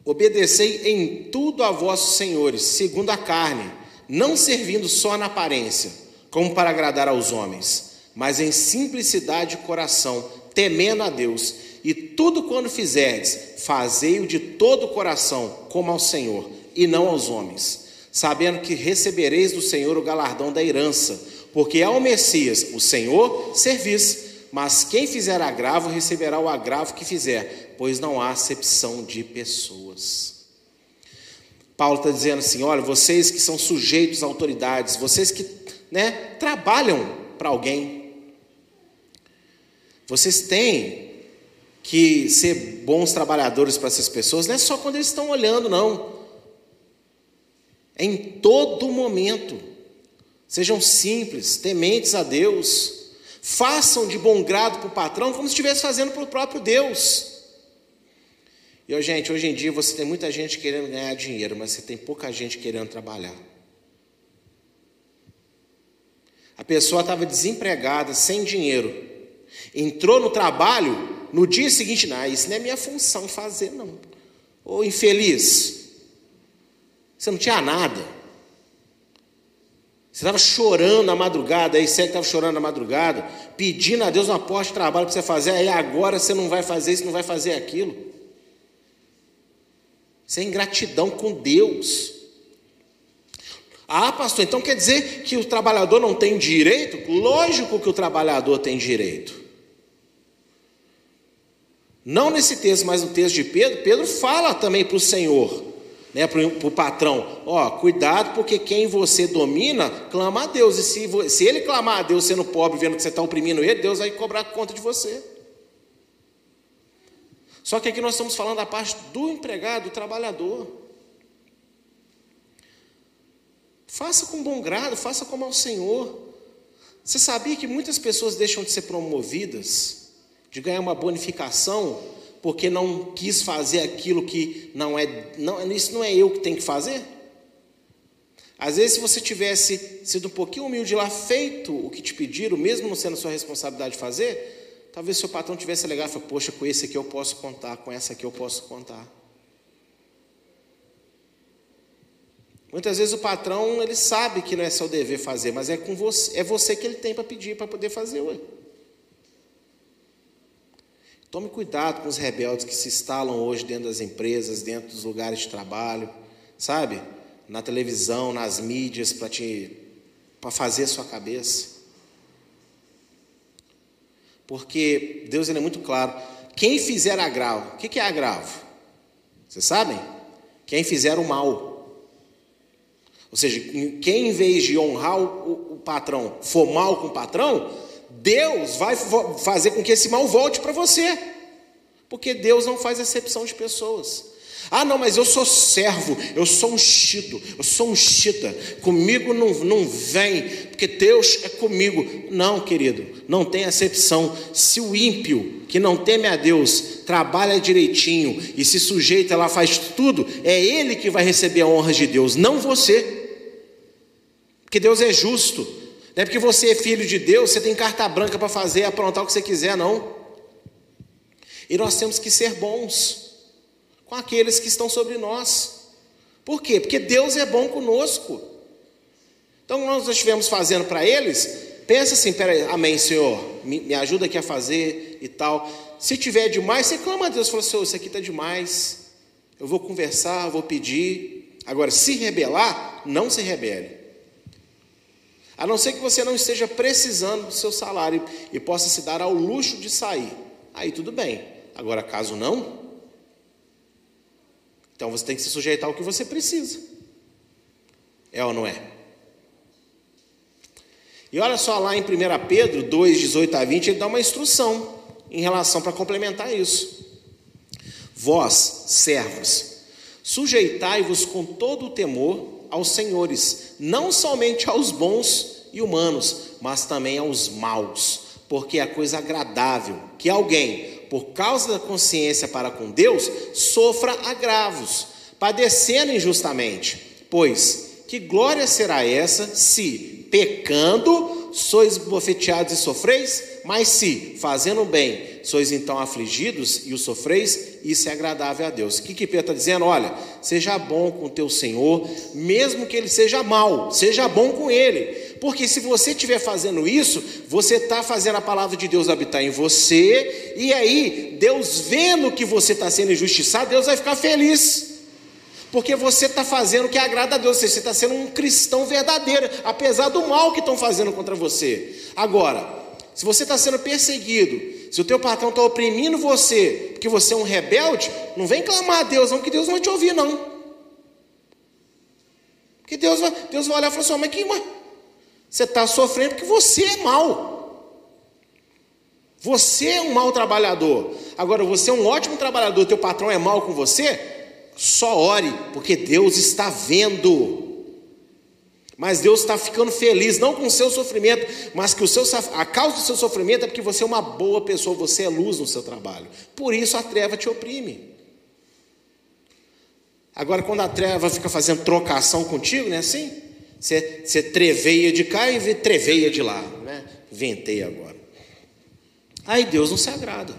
obedecei em tudo a vossos senhores, segundo a carne, não servindo só na aparência, como para agradar aos homens, mas em simplicidade de coração, temendo a Deus, e tudo quando fizerdes, fazei-o de todo o coração, como ao Senhor, e não aos homens sabendo que recebereis do Senhor o galardão da herança, porque ao Messias, o Senhor, servis, mas quem fizer agravo receberá o agravo que fizer, pois não há acepção de pessoas. Paulo está dizendo assim: olha, vocês que são sujeitos a autoridades, vocês que né, trabalham para alguém, vocês têm que ser bons trabalhadores para essas pessoas, não é só quando eles estão olhando, não em todo momento. Sejam simples, tementes a Deus. Façam de bom grado para o patrão, como se estivesse fazendo para o próprio Deus. E, gente, hoje em dia você tem muita gente querendo ganhar dinheiro, mas você tem pouca gente querendo trabalhar. A pessoa estava desempregada, sem dinheiro. Entrou no trabalho, no dia seguinte, não, isso não é minha função fazer, não. Ô infeliz, você não tinha nada. Você estava chorando na madrugada, aí você estava chorando na madrugada, pedindo a Deus uma porta de trabalho para você fazer, aí agora você não vai fazer isso, não vai fazer aquilo. Isso é ingratidão com Deus. Ah, pastor, então quer dizer que o trabalhador não tem direito? Lógico que o trabalhador tem direito. Não nesse texto, mas no texto de Pedro, Pedro fala também para o Senhor né, para o patrão: ó, cuidado, porque quem você domina clama a Deus, e se, se ele clamar a Deus sendo pobre, vendo que você está oprimindo ele, Deus vai cobrar conta de você. Só que aqui nós estamos falando da parte do empregado, do trabalhador. Faça com bom grado, faça como ao Senhor. Você sabia que muitas pessoas deixam de ser promovidas, de ganhar uma bonificação, porque não quis fazer aquilo que não é, não, isso não é eu que tenho que fazer? Às vezes, se você tivesse sido um pouquinho humilde lá, feito o que te pediram, mesmo não sendo sua responsabilidade fazer, talvez seu patrão tivesse alegado falado, poxa, com esse aqui eu posso contar, com essa aqui eu posso contar. Muitas vezes o patrão ele sabe que não é seu dever fazer, mas é com você, é você que ele tem para pedir para poder fazer, ué. Tome cuidado com os rebeldes que se instalam hoje dentro das empresas, dentro dos lugares de trabalho, sabe? Na televisão, nas mídias, para te para fazer a sua cabeça. Porque Deus ele é muito claro. Quem fizer agravo, o que é agravo? Vocês sabem? Quem fizer o mal. Ou seja, quem em vez de honrar o, o patrão for mal com o patrão, Deus vai fazer com que esse mal volte para você. Porque Deus não faz exceção de pessoas. Ah, não, mas eu sou servo, eu sou ungido, eu sou ungida, comigo não, não vem, porque Deus é comigo. Não, querido, não tem acepção. Se o ímpio, que não teme a Deus, trabalha direitinho e se sujeita lá, faz tudo, é ele que vai receber a honra de Deus, não você. Porque Deus é justo. Não é porque você é filho de Deus, você tem carta branca para fazer, aprontar o que você quiser, não. E nós temos que ser bons com aqueles que estão sobre nós. Por quê? Porque Deus é bom conosco. Então, nós estivemos fazendo para eles, pensa assim: peraí, amém, Senhor, me, me, ajuda aqui a fazer e tal. Se tiver demais, você clama a Deus, fala, Senhor, isso aqui está demais. Eu vou conversar, vou pedir. Agora, se rebelar, não se rebele. A não ser que você não esteja precisando do seu salário e possa se dar ao luxo de sair. Aí tudo bem. Agora, caso não, então você tem que se sujeitar ao que você precisa. É ou não é? E olha só lá em 1 Pedro 2, 18 a 20, ele dá uma instrução em relação para complementar isso. Vós, servos, sujeitai-vos com todo o temor aos senhores, não somente aos bons e humanos, mas também aos maus, porque é coisa agradável que alguém, por causa da consciência para com Deus, sofra agravos, padecendo injustamente. Pois que glória será essa se, pecando, sois bofeteados e sofreis? Mas se, fazendo bem, sois então afligidos e o sofreis, isso é agradável a Deus. O que, que Pedro está dizendo? Olha, seja bom com o teu Senhor, mesmo que ele seja mal, seja bom com ele. Porque se você estiver fazendo isso, você está fazendo a palavra de Deus habitar em você, e aí, Deus vendo que você está sendo injustiçado, Deus vai ficar feliz. Porque você está fazendo o que agrada a Deus, você está sendo um cristão verdadeiro, apesar do mal que estão fazendo contra você. Agora, se você está sendo perseguido, se o teu patrão está oprimindo você, porque você é um rebelde, não vem clamar a Deus, não, que Deus não vai te ouvir, não. Porque Deus vai, Deus vai olhar e falar assim: mas que, mas, você está sofrendo porque você é mau. Você é um mau trabalhador. Agora, você é um ótimo trabalhador, teu patrão é mau com você, só ore, porque Deus está vendo. Mas Deus está ficando feliz, não com o seu sofrimento, mas que o seu, a causa do seu sofrimento é porque você é uma boa pessoa, você é luz no seu trabalho. Por isso a treva te oprime. Agora, quando a treva fica fazendo trocação contigo, não é assim? Você, você treveia de cá e treveia de lá. Né? Ventei agora. Aí Deus não se agrada.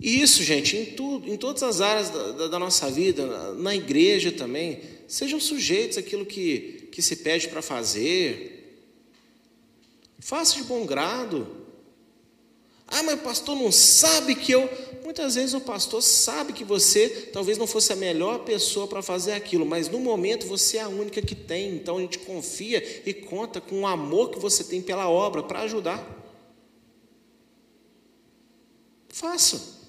E isso, gente, em tudo, em todas as áreas da, da, da nossa vida, na igreja também, sejam sujeitos àquilo que, que se pede para fazer. Faça de bom grado. Ah, mas o pastor não sabe que eu. Muitas vezes o pastor sabe que você talvez não fosse a melhor pessoa para fazer aquilo, mas no momento você é a única que tem, então a gente confia e conta com o amor que você tem pela obra para ajudar. Faça.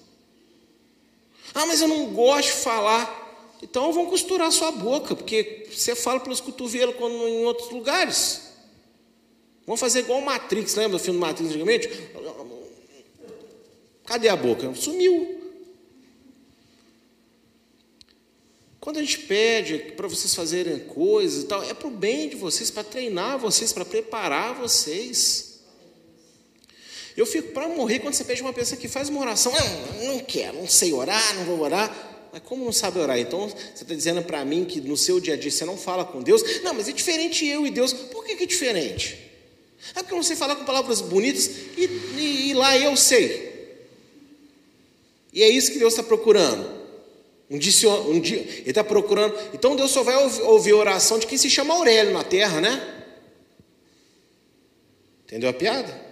Ah, mas eu não gosto de falar. Então vão costurar sua boca, porque você fala pelos cotovelos quando em outros lugares. Vão fazer igual o Matrix, lembra do filme Matrix antigamente? Cadê a boca? Sumiu. Quando a gente pede para vocês fazerem coisas e tal, é para o bem de vocês, para treinar vocês, para preparar vocês. Eu fico para morrer quando você pede uma pessoa que faz uma oração, ah, não quero, não sei orar, não vou orar. Mas como não sabe orar? Então você está dizendo para mim que no seu dia a dia você não fala com Deus? Não, mas é diferente eu e Deus. Por que, que é diferente? É porque eu não sei falar com palavras bonitas e, e, e lá eu sei. E é isso que Deus está procurando. Um dia, um dia Ele está procurando. Então Deus só vai ouvir a oração de quem se chama Aurélio na terra, né? Entendeu a piada?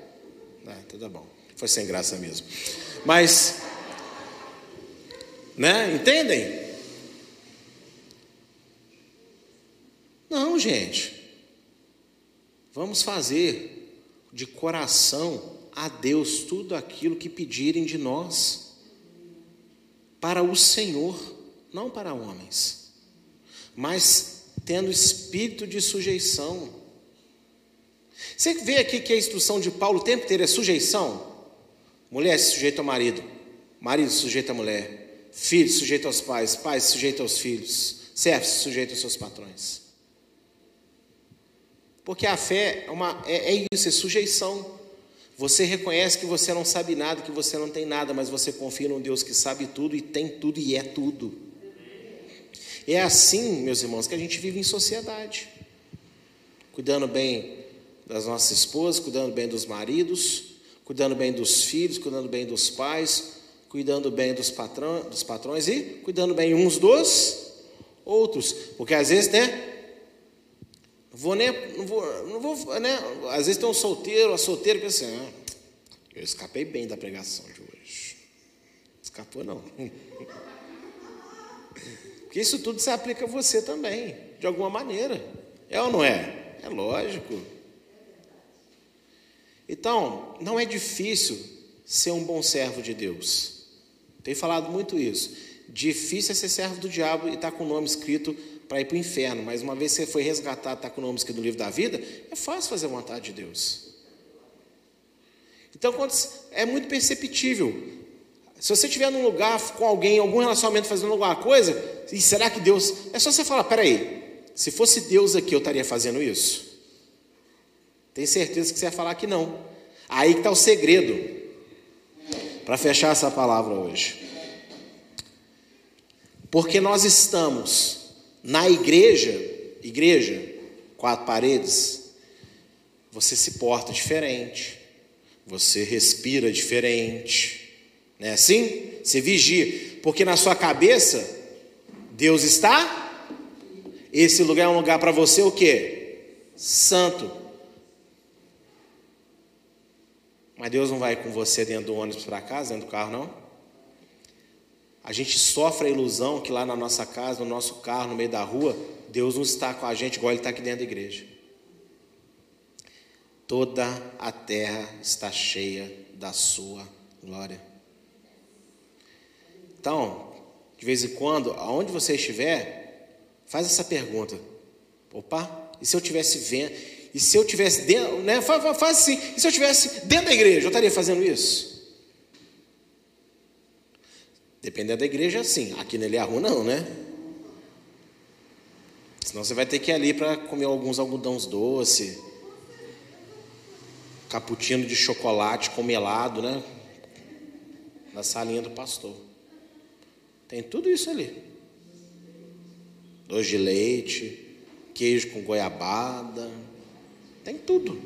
Ah, tudo bom. Foi sem graça mesmo. Mas, né? Entendem? Não, gente. Vamos fazer de coração a Deus tudo aquilo que pedirem de nós, para o Senhor, não para homens, mas tendo espírito de sujeição você vê aqui que a instrução de Paulo o tempo inteiro é sujeição? Mulher se sujeita ao marido, marido se sujeita à mulher, filho se sujeita aos pais, pais se sujeita aos filhos, servo se sujeita aos seus patrões. Porque a fé é, uma, é, é isso, é sujeição. Você reconhece que você não sabe nada, que você não tem nada, mas você confia num Deus que sabe tudo e tem tudo e é tudo. É assim, meus irmãos, que a gente vive em sociedade, cuidando bem das nossas esposas, cuidando bem dos maridos, cuidando bem dos filhos, cuidando bem dos pais, cuidando bem dos, patrão, dos patrões e cuidando bem uns dos outros. Porque às vezes, né? Vou nem, não vou, não vou, né? Às vezes tem um solteiro, a solteira pensa assim, ah, eu escapei bem da pregação de hoje. Escapou não. Porque isso tudo se aplica a você também, de alguma maneira. É ou não é? É lógico. Então, não é difícil ser um bom servo de Deus. Tenho falado muito isso. Difícil é ser servo do diabo e estar tá com o nome escrito para ir para o inferno, mas uma vez que você foi resgatado, está com o nome escrito no livro da vida, é fácil fazer a vontade de Deus. Então, é muito perceptível. Se você estiver num lugar com alguém, algum relacionamento fazendo alguma coisa, e será que Deus. É só você falar: peraí, se fosse Deus aqui, eu estaria fazendo isso? Tem certeza que você vai falar que não. Aí que está o segredo. Para fechar essa palavra hoje. Porque nós estamos na igreja, igreja, quatro paredes, você se porta diferente, você respira diferente, não é assim? Você vigia, porque na sua cabeça Deus está. Esse lugar é um lugar para você o quê? Santo. Mas Deus não vai com você dentro do ônibus para casa, dentro do carro, não? A gente sofre a ilusão que lá na nossa casa, no nosso carro, no meio da rua, Deus não está com a gente igual Ele está aqui dentro da igreja. Toda a terra está cheia da Sua glória. Então, de vez em quando, aonde você estiver, faz essa pergunta. Opa, e se eu tivesse vendo? E se eu tivesse dentro, né? Faz, faz assim. E se eu tivesse dentro da igreja, eu estaria fazendo isso? Dependendo da igreja, sim. Aqui no Eliahu, não, né? Senão você vai ter que ir ali para comer alguns algodões doce, cappuccino de chocolate com melado, né? Na salinha do pastor. Tem tudo isso ali. Doce de leite, queijo com goiabada, tem tudo.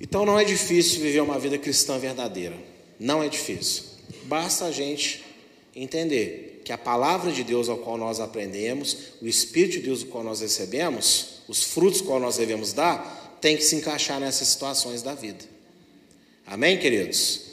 Então não é difícil viver uma vida cristã verdadeira. Não é difícil. Basta a gente entender que a palavra de Deus ao qual nós aprendemos, o Espírito de Deus ao qual nós recebemos, os frutos qual nós devemos dar, tem que se encaixar nessas situações da vida. Amém, queridos?